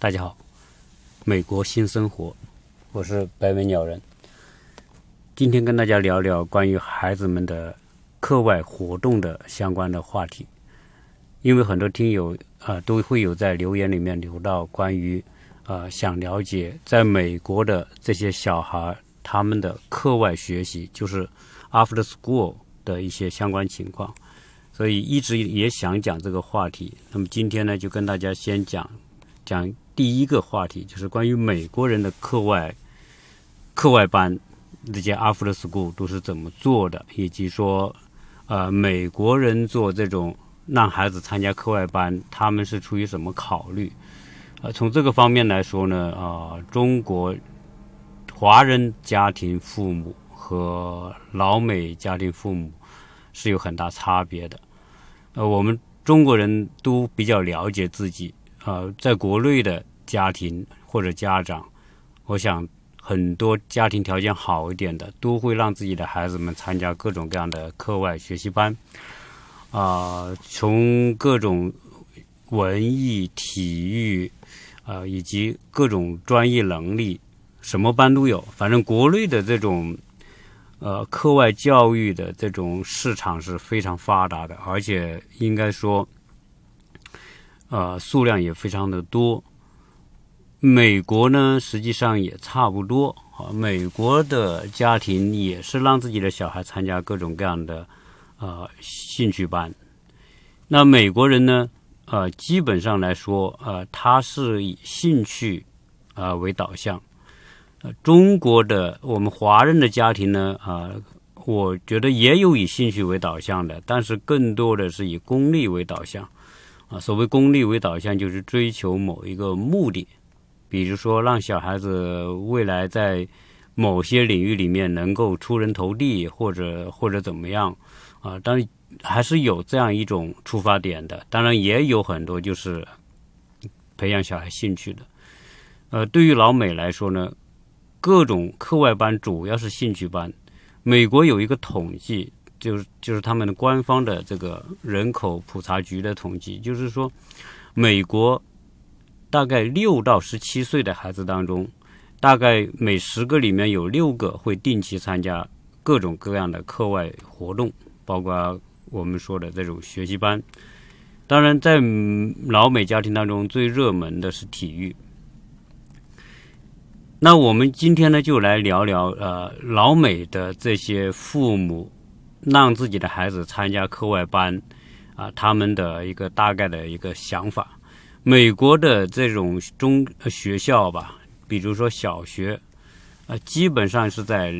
大家好，美国新生活，我是白尾鸟人。今天跟大家聊聊关于孩子们的课外活动的相关的话题，因为很多听友啊都会有在留言里面留到关于啊想了解在美国的这些小孩他们的课外学习，就是 after school 的一些相关情况，所以一直也想讲这个话题。那么今天呢，就跟大家先讲讲。第一个话题就是关于美国人的课外课外班这些 after school 都是怎么做的，以及说，呃，美国人做这种让孩子参加课外班，他们是出于什么考虑？呃，从这个方面来说呢，啊，中国华人家庭父母和老美家庭父母是有很大差别的。呃，我们中国人都比较了解自己，呃，在国内的。家庭或者家长，我想很多家庭条件好一点的，都会让自己的孩子们参加各种各样的课外学习班，啊，从各种文艺、体育，啊，以及各种专业能力，什么班都有。反正国内的这种，呃，课外教育的这种市场是非常发达的，而且应该说，呃，数量也非常的多。美国呢，实际上也差不多啊。美国的家庭也是让自己的小孩参加各种各样的呃兴趣班。那美国人呢，呃，基本上来说，呃，他是以兴趣啊为导向。呃，中国的我们华人的家庭呢，啊，我觉得也有以兴趣为导向的，但是更多的是以功利为导向。啊，所谓功利为导向，就是追求某一个目的。比如说，让小孩子未来在某些领域里面能够出人头地，或者或者怎么样啊？当然还是有这样一种出发点的。当然也有很多就是培养小孩兴趣的。呃，对于老美来说呢，各种课外班主要是兴趣班。美国有一个统计，就是就是他们的官方的这个人口普查局的统计，就是说美国。大概六到十七岁的孩子当中，大概每十个里面有六个会定期参加各种各样的课外活动，包括我们说的这种学习班。当然，在老美家庭当中最热门的是体育。那我们今天呢，就来聊聊呃，老美的这些父母让自己的孩子参加课外班啊，他们的一个大概的一个想法。美国的这种中学校吧，比如说小学，啊，基本上是在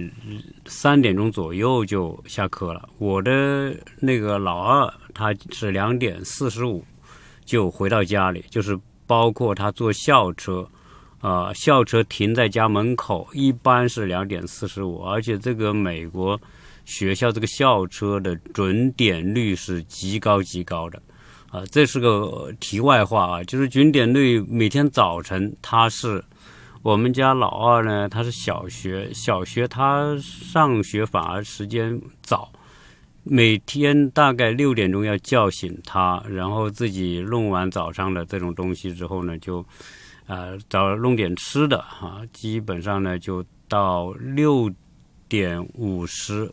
三点钟左右就下课了。我的那个老二，他是两点四十五就回到家里，就是包括他坐校车，啊，校车停在家门口，一般是两点四十五，而且这个美国学校这个校车的准点率是极高极高的。啊，这是个题外话啊，就是准点率每天早晨，他是我们家老二呢，他是小学，小学他上学反而时间早，每天大概六点钟要叫醒他，然后自己弄完早上的这种东西之后呢，就呃找弄点吃的哈，基本上呢就到六点五十。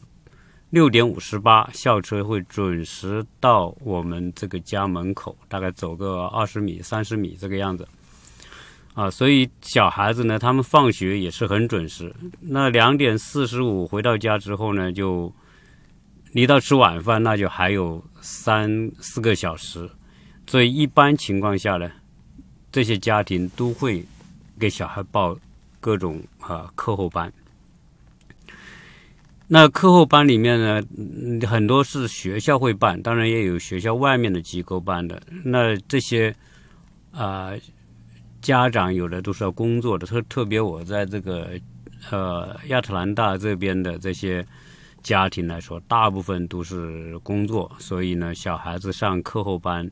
六点五十八，校车会准时到我们这个家门口，大概走个二十米、三十米这个样子。啊，所以小孩子呢，他们放学也是很准时。那两点四十五回到家之后呢，就离到吃晚饭，那就还有三四个小时。所以一般情况下呢，这些家庭都会给小孩报各种啊课后班。那课后班里面呢，很多是学校会办，当然也有学校外面的机构办的。那这些啊，家长有的都是要工作的，特特别我在这个呃亚特兰大这边的这些家庭来说，大部分都是工作，所以呢，小孩子上课后班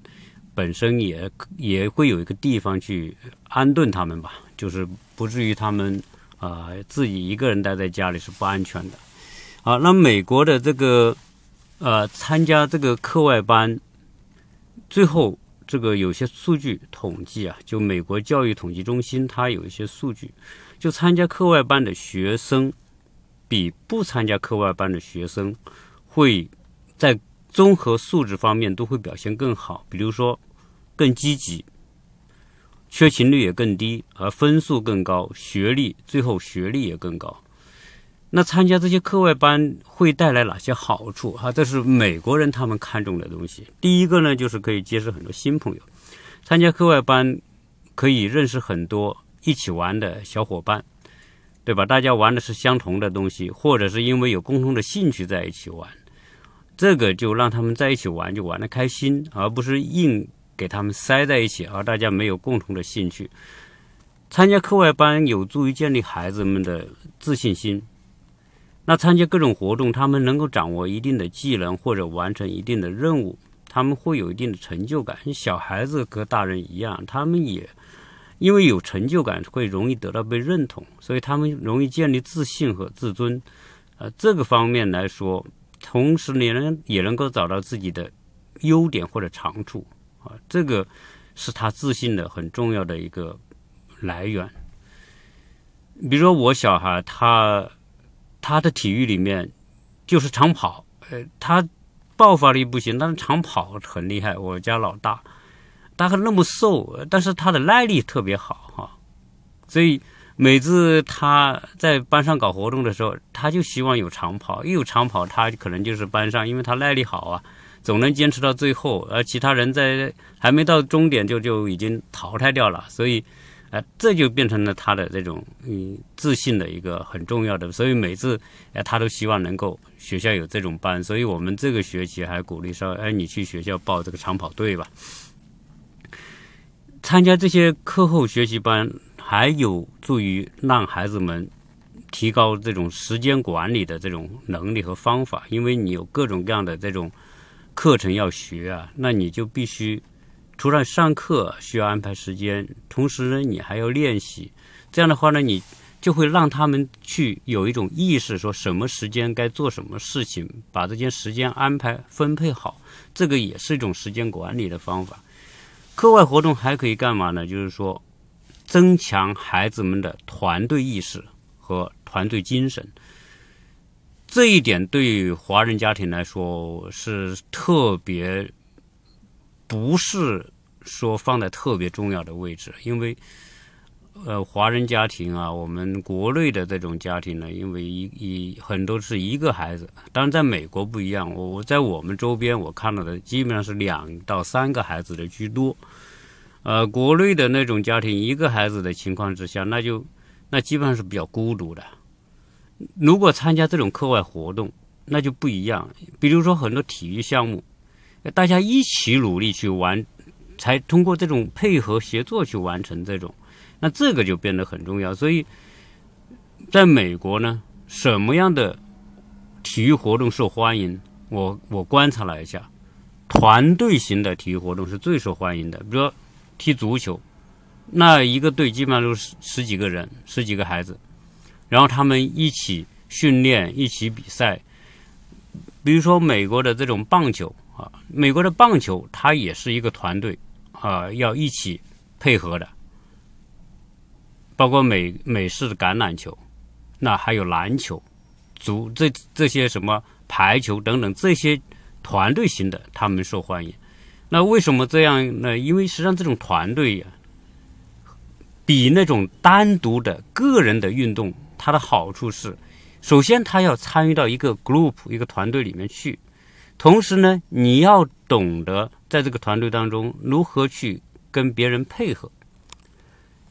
本身也也会有一个地方去安顿他们吧，就是不至于他们啊自己一个人待在家里是不安全的。好，那美国的这个呃，参加这个课外班，最后这个有些数据统计啊，就美国教育统计中心它有一些数据，就参加课外班的学生比不参加课外班的学生会在综合素质方面都会表现更好，比如说更积极，缺勤率也更低，而分数更高，学历最后学历也更高。那参加这些课外班会带来哪些好处？哈，这是美国人他们看重的东西。第一个呢，就是可以结识很多新朋友。参加课外班可以认识很多一起玩的小伙伴，对吧？大家玩的是相同的东西，或者是因为有共同的兴趣在一起玩，这个就让他们在一起玩就玩的开心，而不是硬给他们塞在一起，而大家没有共同的兴趣。参加课外班有助于建立孩子们的自信心。那参加各种活动，他们能够掌握一定的技能或者完成一定的任务，他们会有一定的成就感。小孩子和大人一样，他们也因为有成就感，会容易得到被认同，所以他们容易建立自信和自尊。呃，这个方面来说，同时也能也能够找到自己的优点或者长处啊，这个是他自信的很重要的一个来源。比如说我小孩他。他的体育里面就是长跑，呃，他爆发力不行，但是长跑很厉害。我家老大，他还那么瘦，但是他的耐力特别好哈。所以每次他在班上搞活动的时候，他就希望有长跑，一有长跑，他可能就是班上，因为他耐力好啊，总能坚持到最后，而其他人在还没到终点就就已经淘汰掉了，所以。这就变成了他的这种嗯自信的一个很重要的，所以每次哎他都希望能够学校有这种班，所以我们这个学期还鼓励说，哎你去学校报这个长跑队吧。参加这些课后学习班，还有助于让孩子们提高这种时间管理的这种能力和方法，因为你有各种各样的这种课程要学啊，那你就必须。除了上课需要安排时间，同时呢，你还要练习。这样的话呢，你就会让他们去有一种意识，说什么时间该做什么事情，把这件时间安排分配好。这个也是一种时间管理的方法。课外活动还可以干嘛呢？就是说，增强孩子们的团队意识和团队精神。这一点对于华人家庭来说是特别。不是说放在特别重要的位置，因为呃，华人家庭啊，我们国内的这种家庭呢，因为一一很多是一个孩子，当然在美国不一样，我我在我们周边我看到的基本上是两到三个孩子的居多。呃，国内的那种家庭一个孩子的情况之下，那就那基本上是比较孤独的。如果参加这种课外活动，那就不一样，比如说很多体育项目。大家一起努力去完，才通过这种配合协作去完成这种，那这个就变得很重要。所以，在美国呢，什么样的体育活动受欢迎？我我观察了一下，团队型的体育活动是最受欢迎的。比如说踢足球，那一个队基本上都是十几个人，十几个孩子，然后他们一起训练，一起比赛。比如说美国的这种棒球。啊，美国的棒球它也是一个团队，啊，要一起配合的，包括美美式的橄榄球，那还有篮球、足这这些什么排球等等这些团队型的，他们受欢迎。那为什么这样呢？因为实际上这种团队呀，比那种单独的个人的运动，它的好处是，首先他要参与到一个 group 一个团队里面去。同时呢，你要懂得在这个团队当中如何去跟别人配合，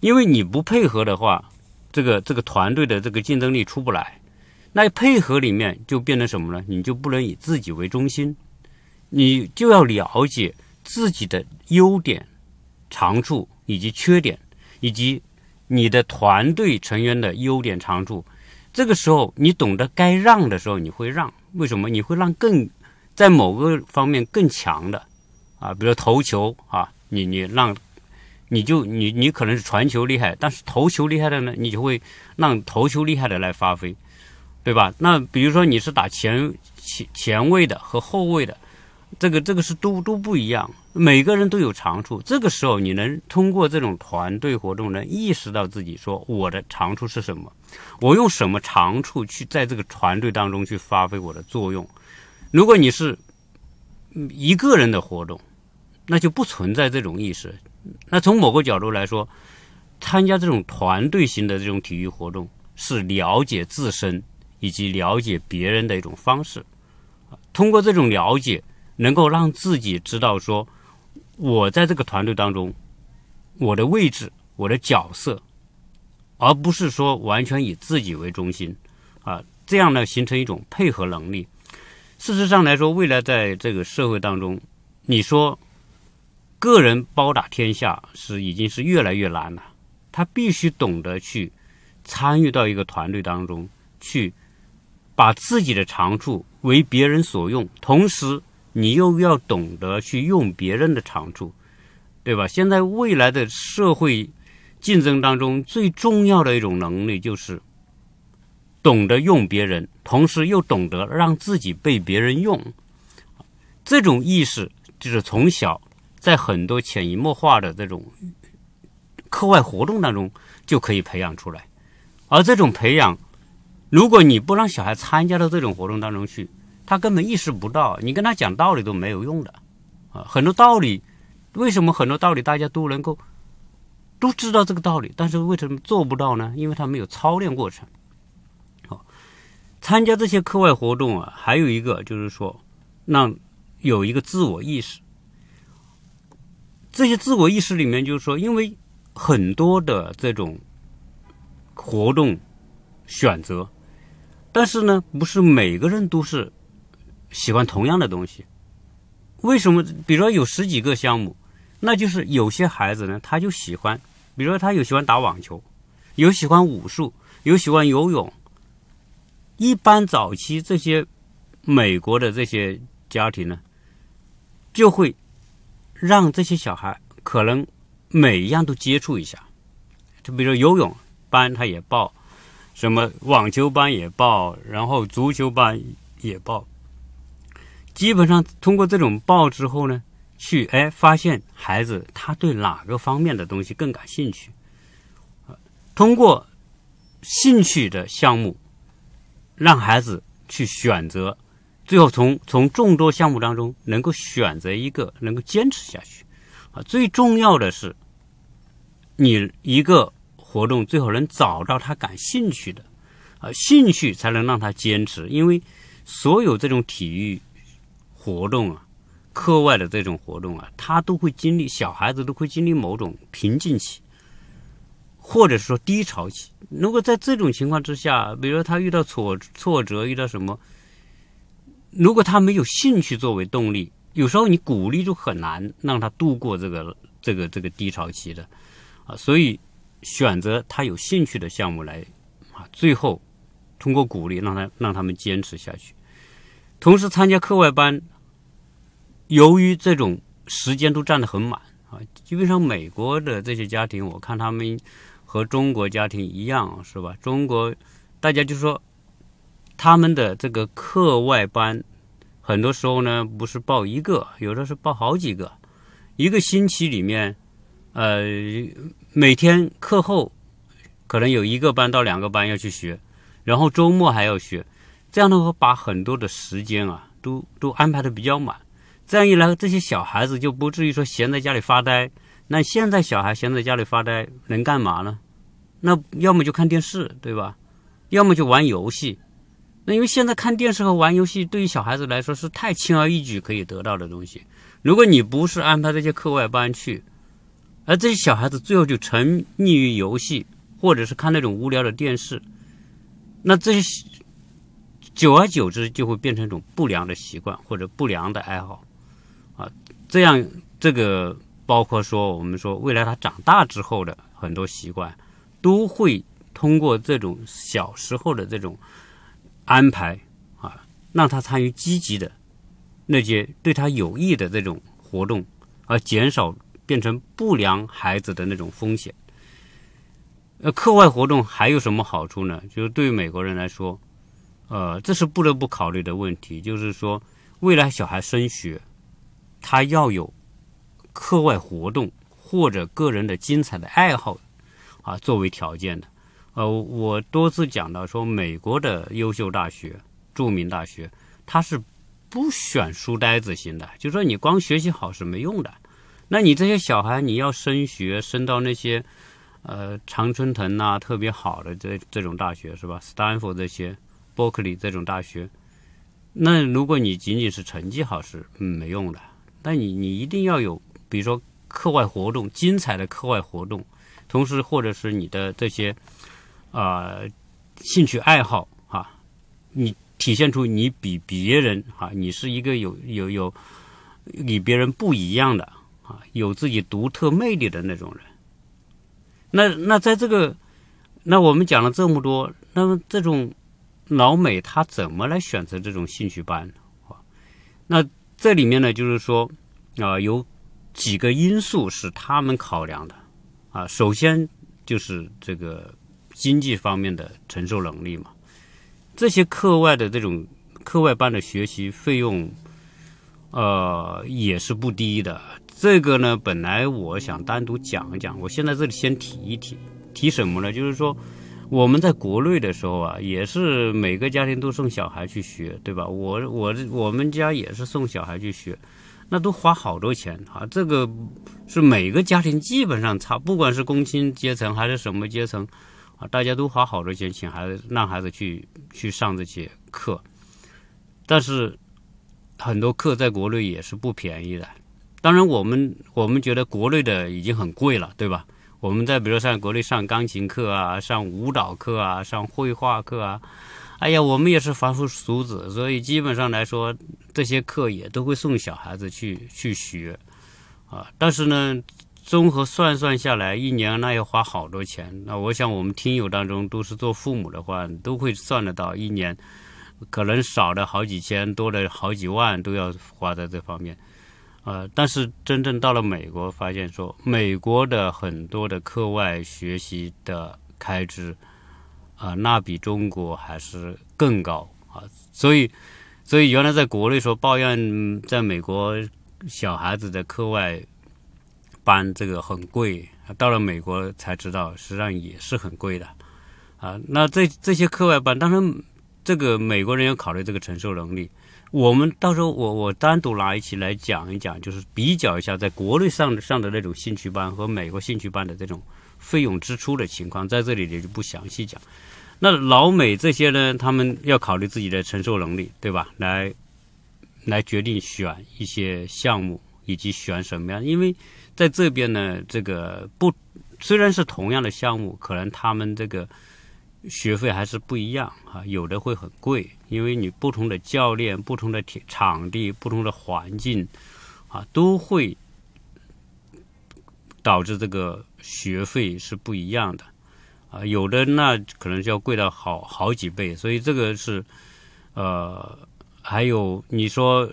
因为你不配合的话，这个这个团队的这个竞争力出不来。那配合里面就变成什么呢？你就不能以自己为中心，你就要了解自己的优点、长处以及缺点，以及你的团队成员的优点长处。这个时候，你懂得该让的时候，你会让。为什么？你会让更。在某个方面更强的，啊，比如投球啊，你你让，你就你你可能是传球厉害，但是投球厉害的呢，你就会让投球厉害的来发挥，对吧？那比如说你是打前前前卫的和后卫的，这个这个是都都不一样，每个人都有长处。这个时候，你能通过这种团队活动，能意识到自己说我的长处是什么，我用什么长处去在这个团队当中去发挥我的作用。如果你是一个人的活动，那就不存在这种意识。那从某个角度来说，参加这种团队型的这种体育活动，是了解自身以及了解别人的一种方式。通过这种了解。能够让自己知道说，我在这个团队当中，我的位置、我的角色，而不是说完全以自己为中心，啊，这样呢形成一种配合能力。事实上来说，未来在这个社会当中，你说个人包打天下是已经是越来越难了。他必须懂得去参与到一个团队当中去，把自己的长处为别人所用，同时。你又要懂得去用别人的长处，对吧？现在未来的社会竞争当中，最重要的一种能力就是懂得用别人，同时又懂得让自己被别人用。这种意识就是从小在很多潜移默化的这种课外活动当中就可以培养出来。而这种培养，如果你不让小孩参加到这种活动当中去，他根本意识不到，你跟他讲道理都没有用的，啊，很多道理，为什么很多道理大家都能够都知道这个道理，但是为什么做不到呢？因为他没有操练过程。参加这些课外活动啊，还有一个就是说，让有一个自我意识。这些自我意识里面，就是说，因为很多的这种活动选择，但是呢，不是每个人都是。喜欢同样的东西，为什么？比如说有十几个项目，那就是有些孩子呢，他就喜欢，比如说他有喜欢打网球，有喜欢武术，有喜欢游泳。一般早期这些美国的这些家庭呢，就会让这些小孩可能每一样都接触一下，就比如说游泳班他也报，什么网球班也报，然后足球班也报。基本上通过这种报之后呢，去哎发现孩子他对哪个方面的东西更感兴趣，通过兴趣的项目，让孩子去选择，最后从从众多项目当中能够选择一个能够坚持下去，啊，最重要的是，你一个活动最后能找到他感兴趣的，啊，兴趣才能让他坚持，因为所有这种体育。活动啊，课外的这种活动啊，他都会经历，小孩子都会经历某种瓶颈期，或者说低潮期。如果在这种情况之下，比如说他遇到挫挫折，遇到什么，如果他没有兴趣作为动力，有时候你鼓励就很难让他度过这个这个这个低潮期的啊。所以选择他有兴趣的项目来啊，最后通过鼓励让他让他们坚持下去，同时参加课外班。由于这种时间都占得很满啊，基本上美国的这些家庭，我看他们和中国家庭一样，是吧？中国大家就说他们的这个课外班，很多时候呢不是报一个，有的是报好几个，一个星期里面，呃，每天课后可能有一个班到两个班要去学，然后周末还要学，这样的话把很多的时间啊都都安排的比较满。这样一来，这些小孩子就不至于说闲在家里发呆。那现在小孩闲在家里发呆能干嘛呢？那要么就看电视，对吧？要么就玩游戏。那因为现在看电视和玩游戏对于小孩子来说是太轻而易举可以得到的东西。如果你不是安排这些课外班去，而这些小孩子最后就沉溺于游戏，或者是看那种无聊的电视，那这些久而久之就会变成一种不良的习惯或者不良的爱好。啊，这样这个包括说，我们说未来他长大之后的很多习惯，都会通过这种小时候的这种安排啊，让他参与积极的那些对他有益的这种活动，而减少变成不良孩子的那种风险。呃，课外活动还有什么好处呢？就是对于美国人来说，呃，这是不得不考虑的问题，就是说未来小孩升学。他要有课外活动或者个人的精彩的爱好啊作为条件的。呃，我多次讲到说，美国的优秀大学、著名大学，它是不选书呆子型的，就说你光学习好是没用的。那你这些小孩，你要升学，升到那些呃常春藤呐特别好的这这种大学是吧？斯坦福这些、伯克利这种大学，那如果你仅仅是成绩好是没用的。那你你一定要有，比如说课外活动，精彩的课外活动，同时或者是你的这些。啊，兴趣爱好啊，你体现出你比别人啊，你是一个有有有与别人不一样的啊，有自己独特魅力的那种人。那那在这个，那我们讲了这么多，那么这种老美他怎么来选择这种兴趣班啊？那这里面呢，就是说啊，有几个因素是他们考量的啊。首先就是这个。经济方面的承受能力嘛，这些课外的这种课外班的学习费用，呃，也是不低的。这个呢，本来我想单独讲一讲，我现在这里先提一提，提什么呢？就是说我们在国内的时候啊，也是每个家庭都送小孩去学，对吧？我我我们家也是送小孩去学，那都花好多钱啊。这个是每个家庭基本上差，不管是工薪阶层还是什么阶层。啊，大家都花好多钱请孩子，让孩子去去上这些课，但是很多课在国内也是不便宜的。当然，我们我们觉得国内的已经很贵了，对吧？我们在比如上国内上钢琴课啊，上舞蹈课啊，上绘画课啊，哎呀，我们也是凡夫俗子，所以基本上来说，这些课也都会送小孩子去去学啊。但是呢。综合算算下来，一年那要花好多钱。那我想，我们听友当中都是做父母的话，都会算得到，一年可能少的好几千，多的好几万都要花在这方面。呃，但是真正到了美国，发现说，美国的很多的课外学习的开支啊，那比中国还是更高啊。所以，所以原来在国内说抱怨，在美国小孩子的课外。班这个很贵，到了美国才知道，实际上也是很贵的，啊，那这这些课外班，当然这个美国人要考虑这个承受能力。我们到时候我我单独拿一起来讲一讲，就是比较一下在国内上上的那种兴趣班和美国兴趣班的这种费用支出的情况，在这里也就不详细讲。那老美这些呢，他们要考虑自己的承受能力，对吧？来来决定选一些项目以及选什么样，因为。在这边呢，这个不虽然是同样的项目，可能他们这个学费还是不一样啊，有的会很贵，因为你不同的教练、不同的场地、不同的环境啊，都会导致这个学费是不一样的啊，有的那可能就要贵到好好几倍，所以这个是呃，还有你说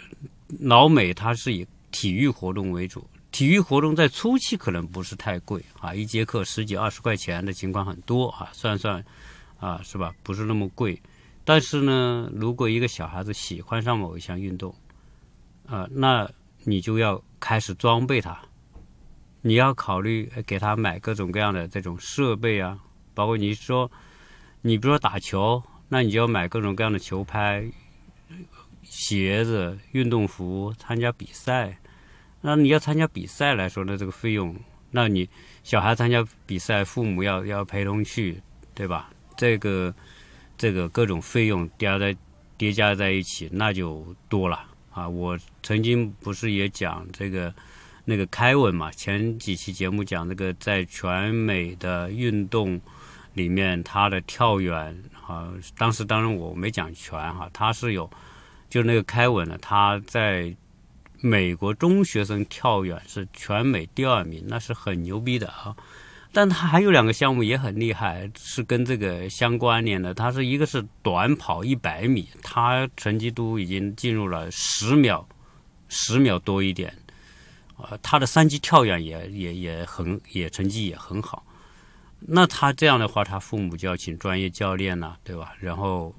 老美他是以体育活动为主。体育活动在初期可能不是太贵啊，一节课十几二十块钱的情况很多啊，算算啊是吧？不是那么贵。但是呢，如果一个小孩子喜欢上某一项运动，啊，那你就要开始装备他，你要考虑给他买各种各样的这种设备啊，包括你说，你比如说打球，那你就要买各种各样的球拍、鞋子、运动服，参加比赛。那你要参加比赛来说呢，这个费用，那你小孩参加比赛，父母要要陪同去，对吧？这个这个各种费用叠在叠加在一起，那就多了啊！我曾经不是也讲这个那个凯文嘛，前几期节目讲那个在全美的运动里面，他的跳远啊，当时当然我没讲全哈，他是有就那个开文呢，他在。美国中学生跳远是全美第二名，那是很牛逼的啊！但他还有两个项目也很厉害，是跟这个相关联的。他是一个是短跑一百米，他成绩都已经进入了十秒，十秒多一点。啊，他的三级跳远也也也很也成绩也很好。那他这样的话，他父母就要请专业教练了，对吧？然后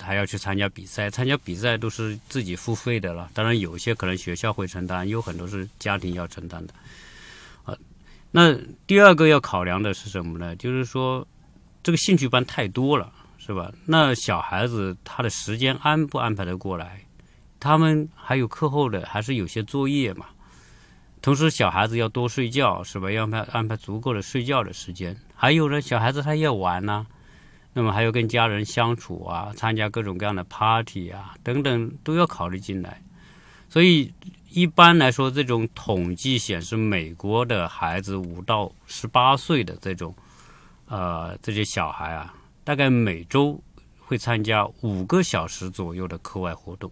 还要去参加比赛，参加比赛都是自己付费的了。当然，有些可能学校会承担，有很多是家庭要承担的。啊，那第二个要考量的是什么呢？就是说，这个兴趣班太多了，是吧？那小孩子他的时间安不安排得过来？他们还有课后的，还是有些作业嘛。同时，小孩子要多睡觉，是吧？要安排安排足够的睡觉的时间。还有呢，小孩子他要玩呢，那么还要跟家人相处啊，参加各种各样的 party 啊，等等都要考虑进来。所以，一般来说，这种统计显示，美国的孩子五到十八岁的这种，呃，这些小孩啊，大概每周会参加五个小时左右的课外活动。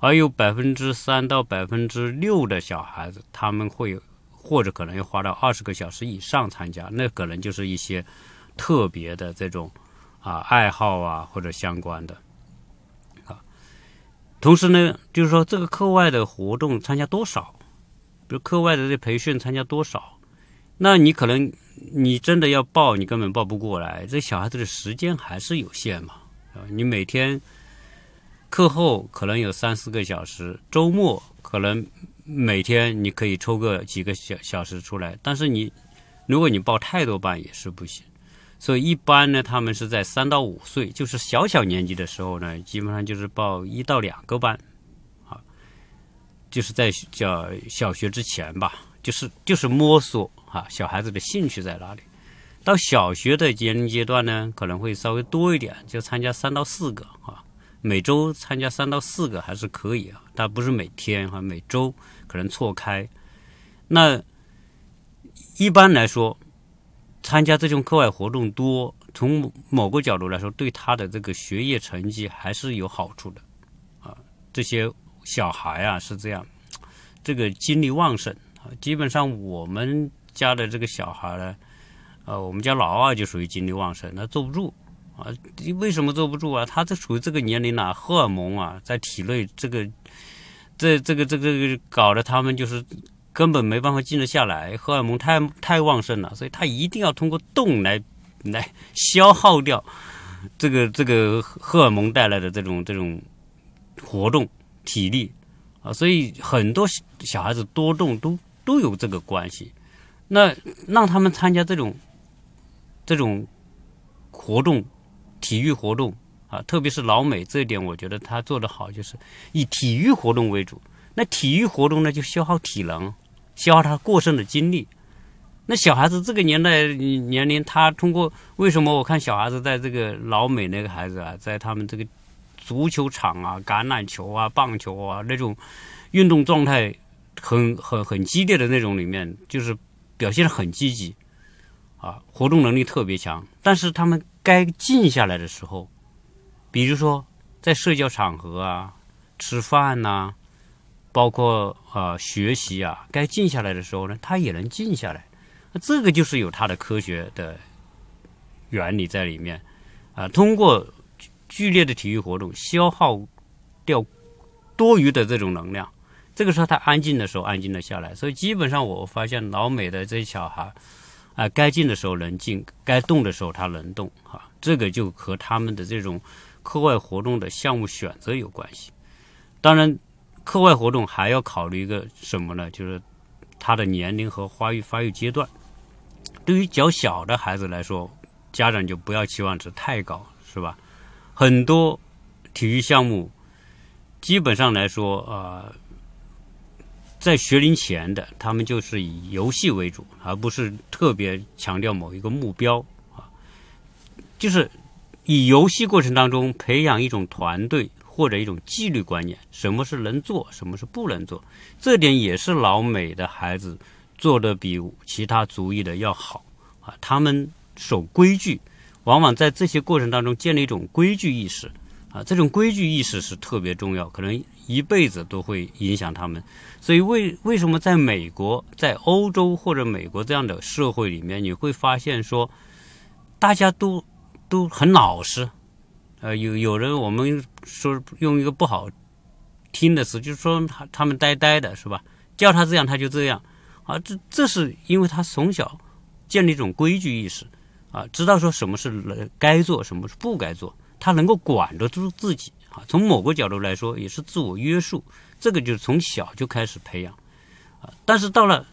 而有百分之三到百分之六的小孩子，他们会或者可能要花到二十个小时以上参加，那可能就是一些特别的这种啊爱好啊或者相关的啊。同时呢，就是说这个课外的活动参加多少，比如课外的这培训参加多少，那你可能你真的要报，你根本报不过来，这小孩子的时间还是有限嘛啊，你每天。课后可能有三四个小时，周末可能每天你可以抽个几个小小时出来，但是你如果你报太多班也是不行。所以一般呢，他们是在三到五岁，就是小小年纪的时候呢，基本上就是报一到两个班，啊，就是在叫小学之前吧，就是就是摸索啊，小孩子的兴趣在哪里。到小学的年龄阶段呢，可能会稍微多一点，就参加三到四个啊。每周参加三到四个还是可以啊，但不是每天哈，每周可能错开。那一般来说，参加这种课外活动多，从某个角度来说，对他的这个学业成绩还是有好处的啊。这些小孩啊是这样，这个精力旺盛啊。基本上我们家的这个小孩呢，呃，我们家老二就属于精力旺盛，他坐不住。啊，为什么坐不住啊？他这属于这个年龄了，荷尔蒙啊，在体内这个，这这个这个搞得他们就是根本没办法静得下来，荷尔蒙太太旺盛了，所以他一定要通过动来来消耗掉这个这个荷尔蒙带来的这种这种活动体力啊，所以很多小孩子多动都都有这个关系。那让他们参加这种这种活动。体育活动啊，特别是老美这一点，我觉得他做得好，就是以体育活动为主。那体育活动呢，就消耗体能，消耗他过剩的精力。那小孩子这个年代年龄，他通过为什么我看小孩子在这个老美那个孩子啊，在他们这个足球场啊、橄榄球啊、棒球啊那种运动状态很很很激烈的那种里面，就是表现的很积极啊，活动能力特别强，但是他们。该静下来的时候，比如说在社交场合啊、吃饭呐，包括呃学习啊，该静下来的时候呢，他也能静下来。那这个就是有它的科学的原理在里面啊。通过剧烈的体育活动消耗掉多余的这种能量，这个时候他安静的时候安静了下来。所以基本上我发现老美的这些小孩。啊，该静的时候能静，该动的时候他能动，哈，这个就和他们的这种课外活动的项目选择有关系。当然，课外活动还要考虑一个什么呢？就是他的年龄和发育发育阶段。对于较小的孩子来说，家长就不要期望值太高，是吧？很多体育项目基本上来说，啊。在学龄前的，他们就是以游戏为主，而不是特别强调某一个目标啊。就是以游戏过程当中培养一种团队或者一种纪律观念，什么是能做，什么是不能做，这点也是老美的孩子做的比其他族裔的要好啊。他们守规矩，往往在这些过程当中建立一种规矩意识。啊，这种规矩意识是特别重要，可能一辈子都会影响他们。所以，为为什么在美国、在欧洲或者美国这样的社会里面，你会发现说，大家都都很老实。呃，有有人我们说用一个不好听的词，就是说他他们呆呆的，是吧？叫他这样他就这样。啊，这这是因为他从小建立一种规矩意识，啊，知道说什么是该做，什么是不该做。他能够管得住自己啊。从某个角度来说，也是自我约束。这个就是从小就开始培养啊。但是到了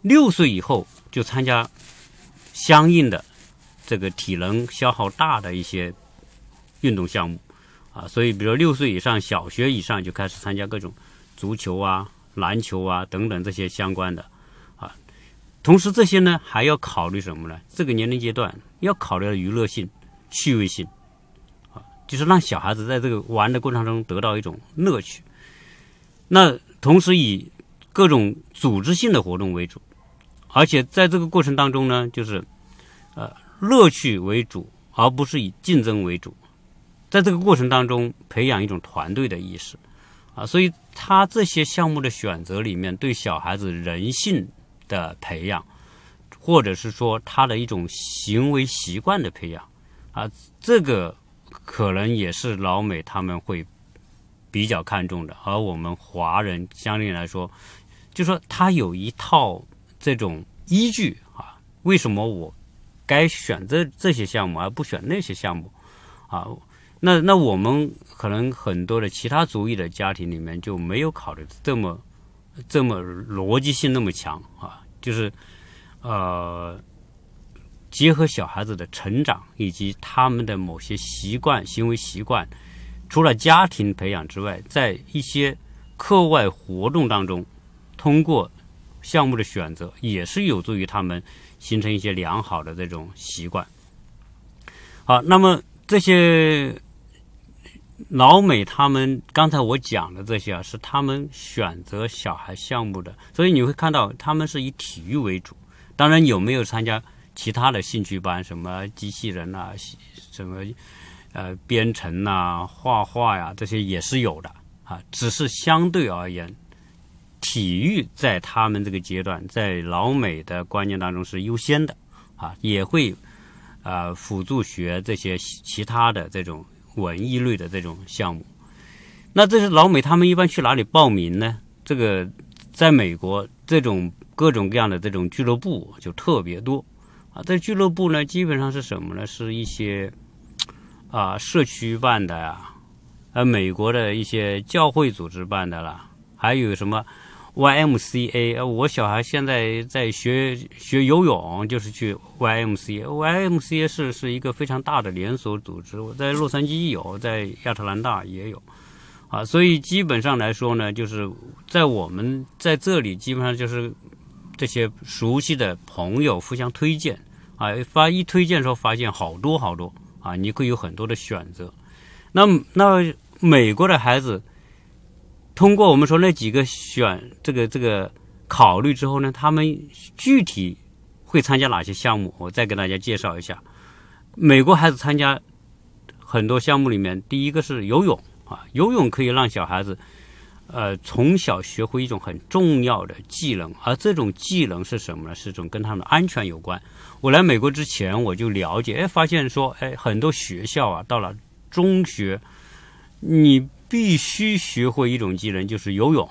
六岁以后，就参加相应的这个体能消耗大的一些运动项目啊。所以，比如六岁以上，小学以上就开始参加各种足球啊、篮球啊等等这些相关的啊。同时，这些呢还要考虑什么呢？这个年龄阶段要考虑娱乐性、趣味性，就是让小孩子在这个玩的过程中得到一种乐趣。那同时以各种组织性的活动为主，而且在这个过程当中呢，就是呃乐趣为主，而不是以竞争为主。在这个过程当中，培养一种团队的意识啊，所以他这些项目的选择里面，对小孩子人性的培养，或者是说他的一种行为习惯的培养啊，这个可能也是老美他们会。比较看重的，而我们华人相对来说，就说他有一套这种依据啊，为什么我该选择这些项目而不选那些项目啊？那那我们可能很多的其他族裔的家庭里面就没有考虑这么这么逻辑性那么强啊，就是呃，结合小孩子的成长以及他们的某些习惯、行为习惯。除了家庭培养之外，在一些课外活动当中，通过项目的选择，也是有助于他们形成一些良好的这种习惯。好，那么这些老美他们刚才我讲的这些啊，是他们选择小孩项目的，所以你会看到他们是以体育为主。当然，有没有参加其他的兴趣班，什么机器人啊，什么？呃，编程呐、画画呀，这些也是有的啊。只是相对而言，体育在他们这个阶段，在老美的观念当中是优先的啊，也会啊辅助学这些其他的这种文艺类的这种项目。那这是老美他们一般去哪里报名呢？这个在美国，这种各种各样的这种俱乐部就特别多啊。这俱乐部呢，基本上是什么呢？是一些。啊，社区办的呀，呃，美国的一些教会组织办的啦，还有什么 YMCA？我小孩现在在学学游泳，就是去 YMCA。YMCA 是是一个非常大的连锁组织，我在洛杉矶有，在亚特兰大也有，啊，所以基本上来说呢，就是在我们在这里，基本上就是这些熟悉的朋友互相推荐，啊，发一推荐的时候发现好多好多。啊，你会有很多的选择。那那美国的孩子，通过我们说那几个选这个这个考虑之后呢，他们具体会参加哪些项目？我再给大家介绍一下。美国孩子参加很多项目里面，第一个是游泳啊，游泳可以让小孩子呃从小学会一种很重要的技能，而这种技能是什么呢？是一种跟他们的安全有关。我来美国之前，我就了解，哎，发现说，哎，很多学校啊，到了中学，你必须学会一种技能，就是游泳，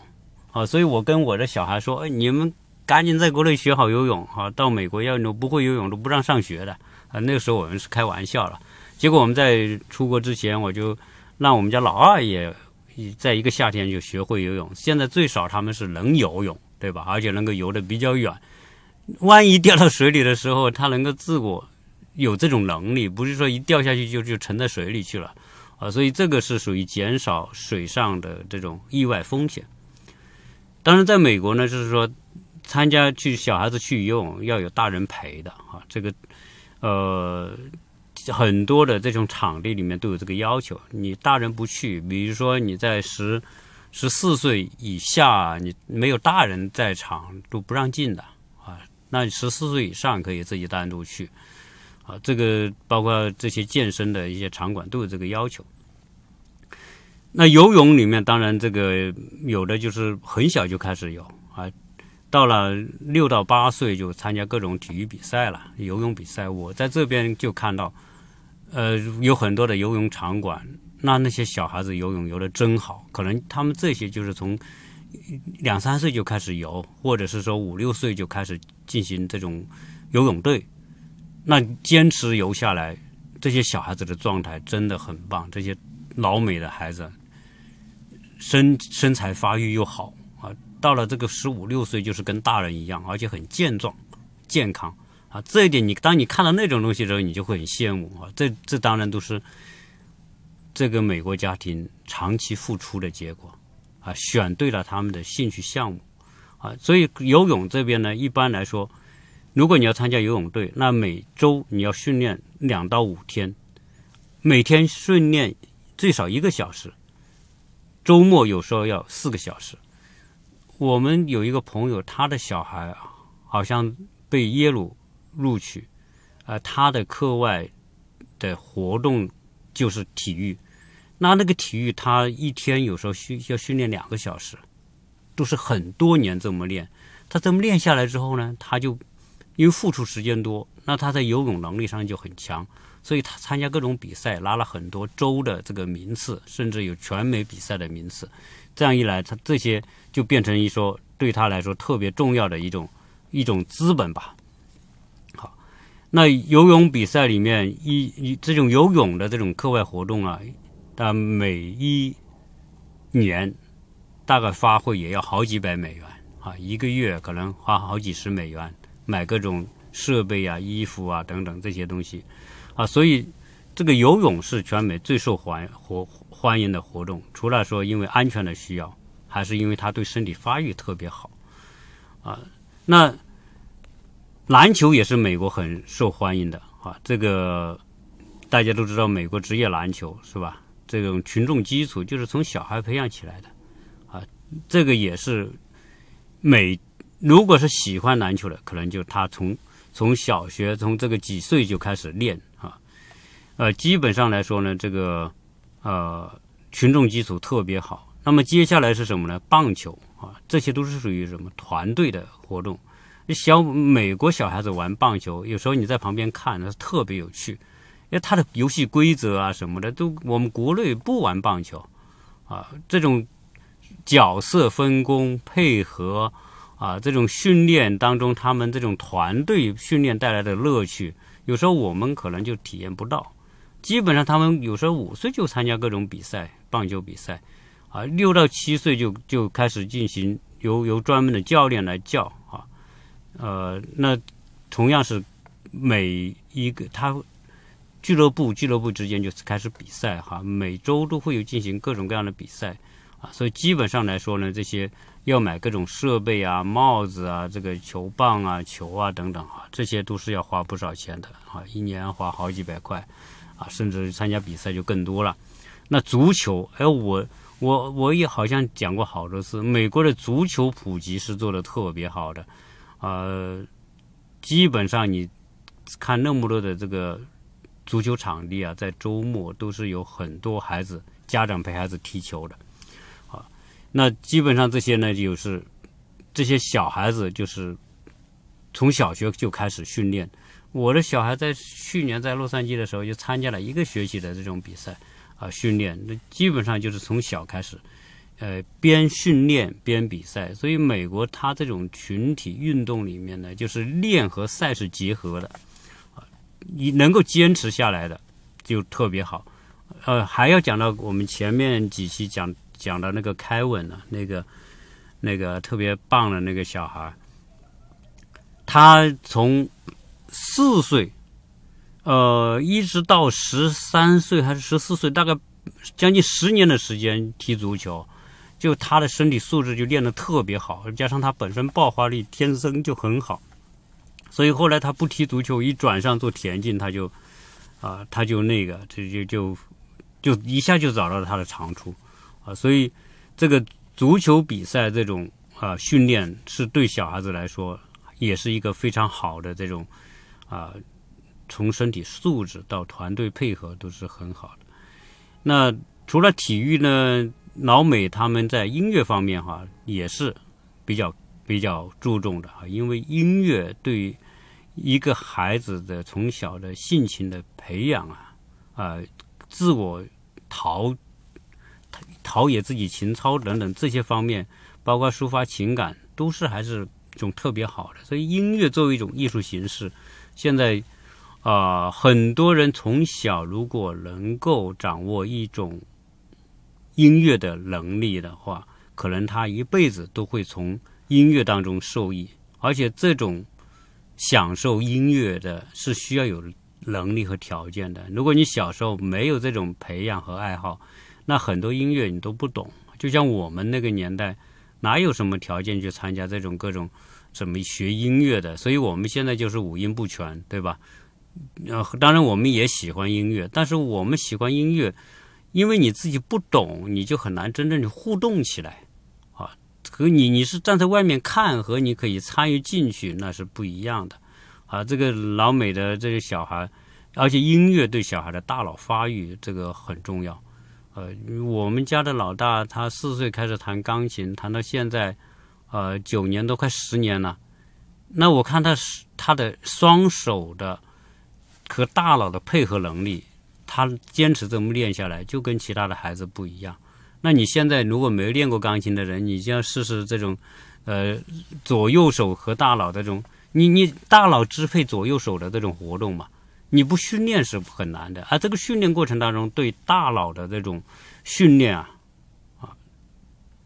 啊，所以我跟我的小孩说，哎，你们赶紧在国内学好游泳，哈，到美国要你不会游泳都不让上学的，啊，那个时候我们是开玩笑了。结果我们在出国之前，我就让我们家老二也在一个夏天就学会游泳，现在最少他们是能游泳，对吧？而且能够游得比较远。万一掉到水里的时候，他能够自我有这种能力，不是说一掉下去就就沉在水里去了啊！所以这个是属于减少水上的这种意外风险。当然，在美国呢，就是说参加去小孩子去游泳要有大人陪的啊。这个呃，很多的这种场地里面都有这个要求，你大人不去，比如说你在十十四岁以下，你没有大人在场都不让进的啊。那十四岁以上可以自己单独去，啊，这个包括这些健身的一些场馆都有这个要求。那游泳里面，当然这个有的就是很小就开始有啊，到了六到八岁就参加各种体育比赛了，游泳比赛。我在这边就看到，呃，有很多的游泳场馆，那那些小孩子游泳游的真好，可能他们这些就是从。两三岁就开始游，或者是说五六岁就开始进行这种游泳队，那坚持游下来，这些小孩子的状态真的很棒，这些老美的孩子身身材发育又好啊，到了这个十五六岁就是跟大人一样，而且很健壮、健康啊。这一点你当你看到那种东西的时候，你就会很羡慕啊。这这当然都是这个美国家庭长期付出的结果啊，选对了他们的兴趣项目啊。所以游泳这边呢，一般来说。如果你要参加游泳队，那每周你要训练两到五天，每天训练最少一个小时，周末有时候要四个小时。我们有一个朋友，他的小孩，好像被耶鲁录取，呃，他的课外的活动就是体育，那那个体育他一天有时候训要训练两个小时，都是很多年这么练。他这么练下来之后呢，他就。因为付出时间多，那他在游泳能力上就很强，所以他参加各种比赛，拿了很多州的这个名次，甚至有全美比赛的名次。这样一来，他这些就变成一说对他来说特别重要的一种一种资本吧。那游泳比赛里面一一这种游泳的这种课外活动啊，它每一年大概花费也要好几百美元啊，一个月可能花好几十美元。买各种设备啊、衣服啊等等这些东西，啊，所以这个游泳是全美最受欢活欢迎的活动。除了说因为安全的需要，还是因为它对身体发育特别好，啊，那篮球也是美国很受欢迎的啊。这个大家都知道，美国职业篮球是吧？这种群众基础就是从小孩培养起来的，啊，这个也是美。如果是喜欢篮球的，可能就他从从小学从这个几岁就开始练啊，呃，基本上来说呢，这个呃群众基础特别好。那么接下来是什么呢？棒球啊，这些都是属于什么团队的活动？小美国小孩子玩棒球，有时候你在旁边看，那特别有趣，因为他的游戏规则啊什么的都我们国内不玩棒球啊，这种角色分工配合。啊，这种训练当中，他们这种团队训练带来的乐趣，有时候我们可能就体验不到。基本上，他们有时候五岁就参加各种比赛，棒球比赛，啊，六到七岁就就开始进行由由专门的教练来教啊。呃，那同样是每一个他俱乐部俱乐部之间就开始比赛哈，每周都会有进行各种各样的比赛啊，所以基本上来说呢，这些。要买各种设备啊、帽子啊、这个球棒啊、球啊等等啊，这些都是要花不少钱的啊，一年花好几百块啊，甚至参加比赛就更多了。那足球，哎，我我我也好像讲过好多次，美国的足球普及是做的特别好的，呃，基本上你看那么多的这个足球场地啊，在周末都是有很多孩子家长陪孩子踢球的。啊那基本上这些呢，就是这些小孩子就是从小学就开始训练。我的小孩在去年在洛杉矶的时候就参加了一个学期的这种比赛啊训练。那基本上就是从小开始，呃，边训练边比赛。所以美国它这种群体运动里面呢，就是练和赛是结合的啊，你能够坚持下来的就特别好。呃，还要讲到我们前面几期讲。讲的那个凯文呢，那个那个特别棒的那个小孩，他从四岁，呃，一直到十三岁还是十四岁，大概将近十年的时间踢足球，就他的身体素质就练得特别好，加上他本身爆发力天生就很好，所以后来他不踢足球，一转上做田径，他就啊，他就那个，就就就就一下就找到了他的长处。啊，所以这个足球比赛这种啊训练是对小孩子来说也是一个非常好的这种啊，从身体素质到团队配合都是很好的。那除了体育呢，老美他们在音乐方面哈也是比较比较注重的啊，因为音乐对一个孩子的从小的性情的培养啊啊，自我陶。陶冶自己情操等等这些方面，包括抒发情感，都是还是一种特别好的。所以音乐作为一种艺术形式，现在啊，很多人从小如果能够掌握一种音乐的能力的话，可能他一辈子都会从音乐当中受益。而且这种享受音乐的是需要有能力和条件的。如果你小时候没有这种培养和爱好，那很多音乐你都不懂。就像我们那个年代，哪有什么条件去参加这种各种什么学音乐的？所以我们现在就是五音不全，对吧？呃，当然我们也喜欢音乐，但是我们喜欢音乐，因为你自己不懂，你就很难真正的互动起来啊。和你你是站在外面看，和你可以参与进去，那是不一样的啊。这个老美的这个小孩，而且音乐对小孩的大脑发育这个很重要。呃，我们家的老大他四岁开始弹钢琴，弹到现在，呃，九年都快十年了。那我看他是他的双手的。和大脑的配合能力，他坚持这么练下来，就跟其他的孩子不一样。那你现在如果没练过钢琴的人，你就要试试这种，呃，左右手和大脑的这种，你你大脑支配左右手的这种活动嘛，你不训练是很难的。而这个训练过程当中，对大脑的这种训练啊，啊，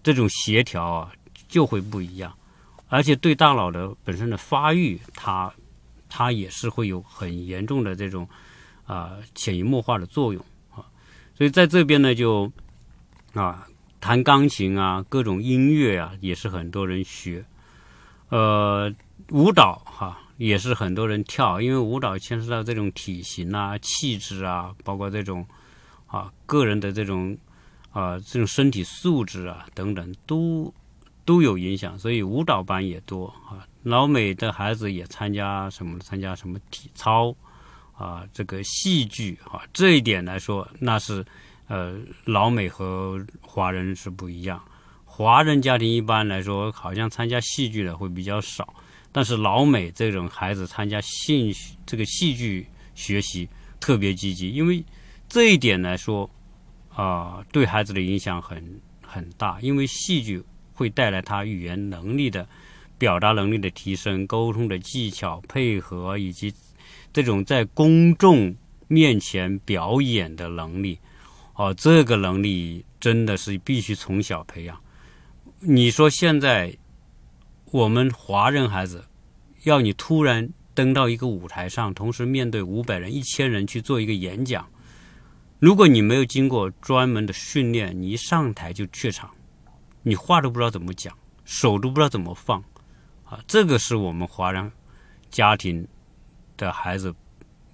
这种协调啊，就会不一样，而且对大脑的本身的发育，它。它也是会有很严重的这种啊潜移默化的作用啊，所以在这边呢，就啊弹钢琴啊，各种音乐啊，也是很多人学。呃，舞蹈哈也是很多人跳，因为舞蹈牵涉到这种体型啊、气质啊，包括这种啊个人的这种啊这种身体素质啊等等，都都有影响，所以舞蹈班也多啊。老美的孩子也参加什么？参加什么体操啊？这个戏剧啊，这一点来说，那是呃，老美和华人是不一样。华人家庭一般来说，好像参加戏剧的会比较少，但是老美这种孩子参加戏这个戏剧学习特别积极，因为这一点来说啊，对孩子的影响很很大，因为戏剧会带来他语言能力的。表达能力的提升、沟通的技巧、配合，以及这种在公众面前表演的能力，哦，这个能力真的是必须从小培养。你说现在我们华人孩子要你突然登到一个舞台上，同时面对五百人、一千人去做一个演讲，如果你没有经过专门的训练，你一上台就怯场，你话都不知道怎么讲，手都不知道怎么放。啊，这个是我们华人家庭的孩子，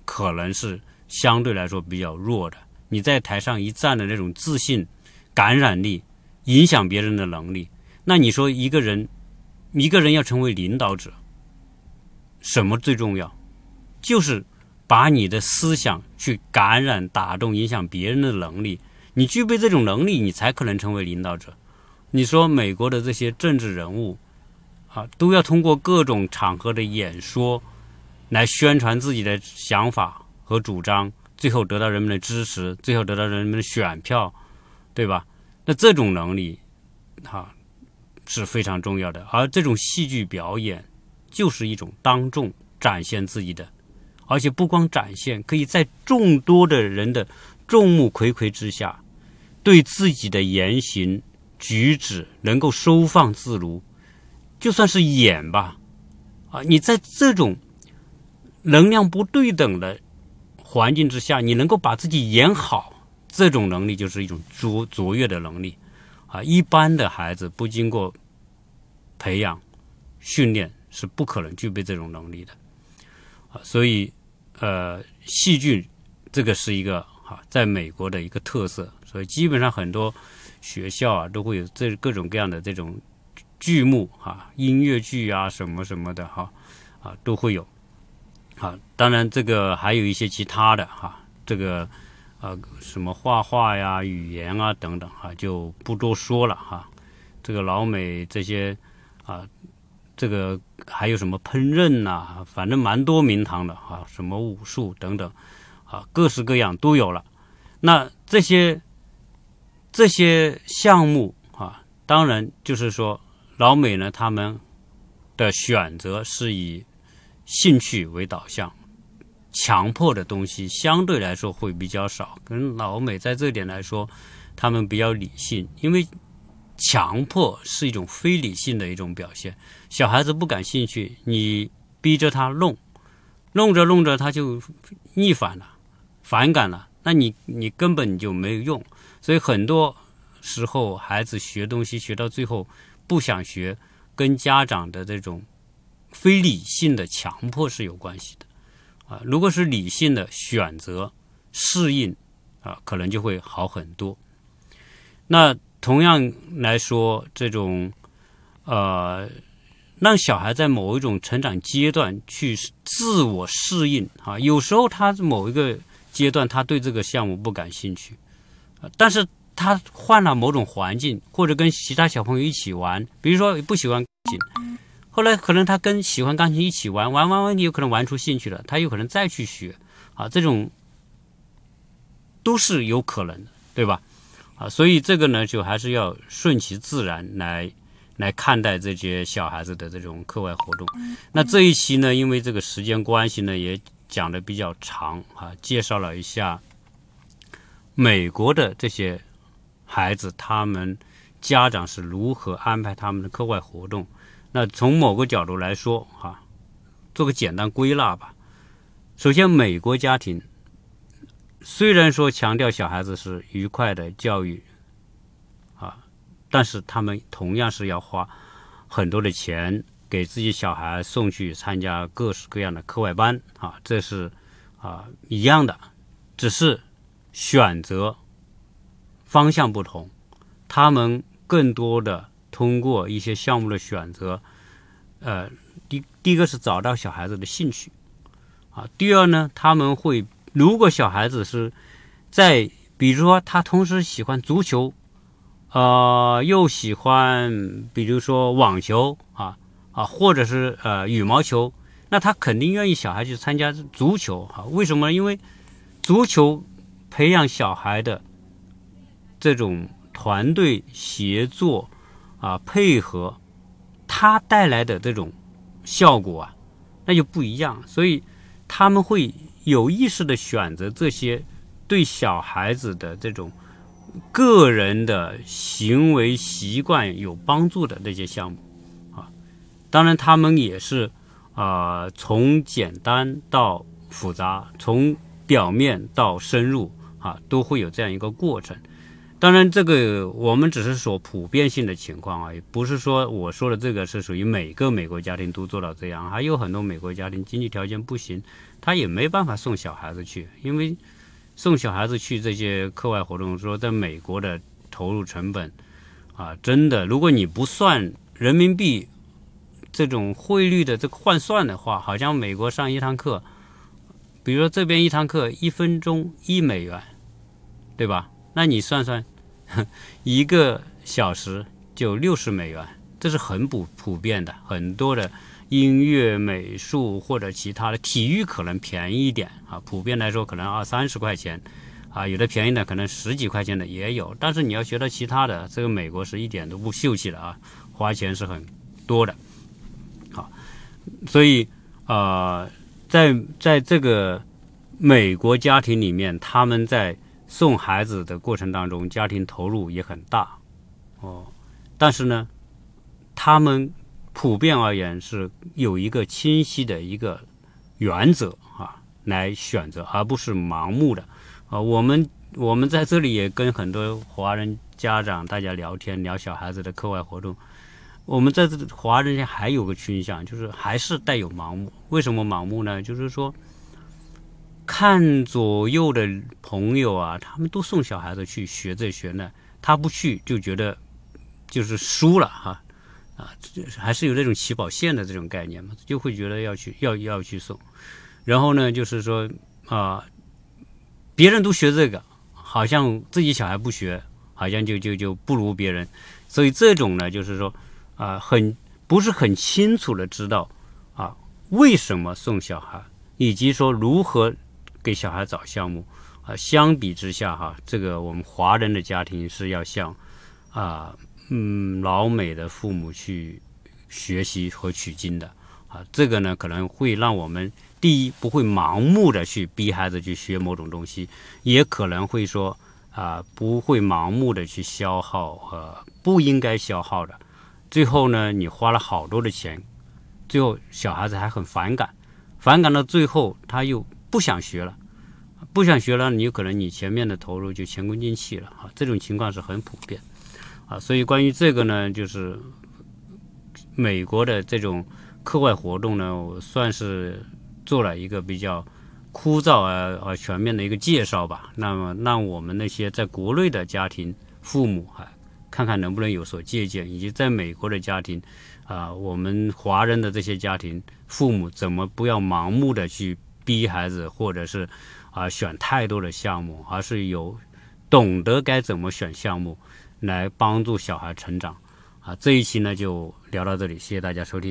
可能是相对来说比较弱的。你在台上一站的那种自信、感染力、影响别人的能力，那你说一个人，一个人要成为领导者，什么最重要？就是把你的思想去感染、打动、影响别人的能力。你具备这种能力，你才可能成为领导者。你说美国的这些政治人物。啊，都要通过各种场合的演说来宣传自己的想法和主张，最后得到人们的支持，最后得到人们的选票，对吧？那这种能力，哈，是非常重要的。而这种戏剧表演，就是一种当众展现自己的，而且不光展现，可以在众多的人的众目睽睽之下，对自己的言行举止能够收放自如。就算是演吧，啊，你在这种能量不对等的环境之下，你能够把自己演好，这种能力就是一种卓卓越的能力，啊，一般的孩子不经过培养训练是不可能具备这种能力的，啊，所以呃，戏剧这个是一个哈，在美国的一个特色，所以基本上很多学校啊都会有这各种各样的这种。剧目哈，音乐剧啊，什么什么的哈，啊都会有，啊，当然这个还有一些其他的哈，这个啊什么画画呀、语言啊等等哈，就不多说了哈。这个老美这些啊，这个还有什么烹饪呐，反正蛮多名堂的哈，什么武术等等啊，各式各样都有了。那这些这些项目啊，当然就是说。老美呢，他们的选择是以兴趣为导向，强迫的东西相对来说会比较少。跟老美在这点来说，他们比较理性，因为强迫是一种非理性的一种表现。小孩子不感兴趣，你逼着他弄，弄着弄着他就逆反了，反感了，那你你根本就没有用。所以很多时候孩子学东西学到最后不想学，跟家长的这种非理性的强迫是有关系的。啊，如果是理性的选择适应啊，可能就会好很多。那同样来说，这种呃。让小孩在某一种成长阶段去自我适应啊，有时候他某一个阶段他对这个项目不感兴趣，啊但是他换了某种环境，或者跟其他小朋友一起玩，比如说不喜欢，后来可能他跟喜欢钢琴一起玩，玩玩玩，有可能玩出兴趣了，他有可能再去学啊，这种都是有可能的，对吧？啊，所以这个呢，就还是要顺其自然来。来看待这些小孩子的这种课外活动。那这一期呢，因为这个时间关系呢，也讲的比较长啊，介绍了一下美国的这些孩子，他们家长是如何安排他们的课外活动。那从某个角度来说，哈，做个简单归纳吧。首先，美国家庭虽然说强调小孩子是愉快的教育。啊但是他们同样是要花很多的钱给自己小孩送去参加各式各样的课外班啊，这是啊一样的，只是选择方向不同。他们更多的通过一些项目的选择，呃，第第一个是找到小孩子的兴趣啊，第二呢，他们会如果小孩子是在比如说他同时喜欢足球。呃，又喜欢，比如说网球啊啊，或者是呃羽毛球，那他肯定愿意小孩去参加足球啊？为什么呢？因为足球培养小孩的这种团队协作啊、配合，它带来的这种效果啊，那就不一样。所以他们会有意识的选择这些对小孩子的这种。个人的行为习惯有帮助的那些项目，啊，当然他们也是啊，从简单到复杂，从表面到深入啊，都会有这样一个过程。当然，这个我们只是说普遍性的情况啊，也不是说我说的这个是属于每个美国家庭都做到这样，还有很多美国家庭经济条件不行，他也没办法送小孩子去，因为。送小孩子去这些课外活动，说在美国的投入成本啊，真的，如果你不算人民币这种汇率的这个换算的话，好像美国上一堂课，比如说这边一堂课一分钟一美元，对吧？那你算算，一个小时就六十美元，这是很普普遍的，很多的。音乐、美术或者其他的体育可能便宜一点啊，普遍来说可能二三十块钱，啊，有的便宜的可能十几块钱的也有。但是你要学到其他的，这个美国是一点都不秀气的啊，花钱是很多的。好，所以啊，在在这个美国家庭里面，他们在送孩子的过程当中，家庭投入也很大哦。但是呢，他们。普遍而言是有一个清晰的一个原则啊，来选择，而不是盲目的啊。我们我们在这里也跟很多华人家长大家聊天，聊小孩子的课外活动。我们在这华人家还有个倾向，就是还是带有盲目。为什么盲目呢？就是说，看左右的朋友啊，他们都送小孩子去学这学那，他不去就觉得就是输了哈。啊，还是有这种起跑线的这种概念嘛，就会觉得要去要要去送，然后呢，就是说啊，别人都学这个，好像自己小孩不学，好像就就就不如别人，所以这种呢，就是说啊，很不是很清楚的知道啊，为什么送小孩，以及说如何给小孩找项目。啊，相比之下哈，这个我们华人的家庭是要向啊。嗯，老美的父母去学习和取经的。啊，这个呢可能会让我们第一不会盲目的去逼孩子去学某种东西，也可能会说啊不会盲目的去消耗呃不应该消耗的，最后呢你花了好多的钱，最后小孩子还很反感，反感到最后他又不想学了。不想学了，你有可能你前面的投入就前功尽弃了啊，这种情况是很普遍啊。所以关于这个呢，就是美国的这种课外活动呢，我算是做了一个比较枯燥而而全面的一个介绍吧。那么让我们那些在国内的家庭父母哈，看看能不能有所借鉴，以及在美国的家庭啊，我们华人的这些家庭父母怎么不要盲目的去逼孩子，或者是。啊，选太多的项目，而是有懂得该怎么选项目，来帮助小孩成长。啊，这一期呢就聊到这里，谢谢大家收听。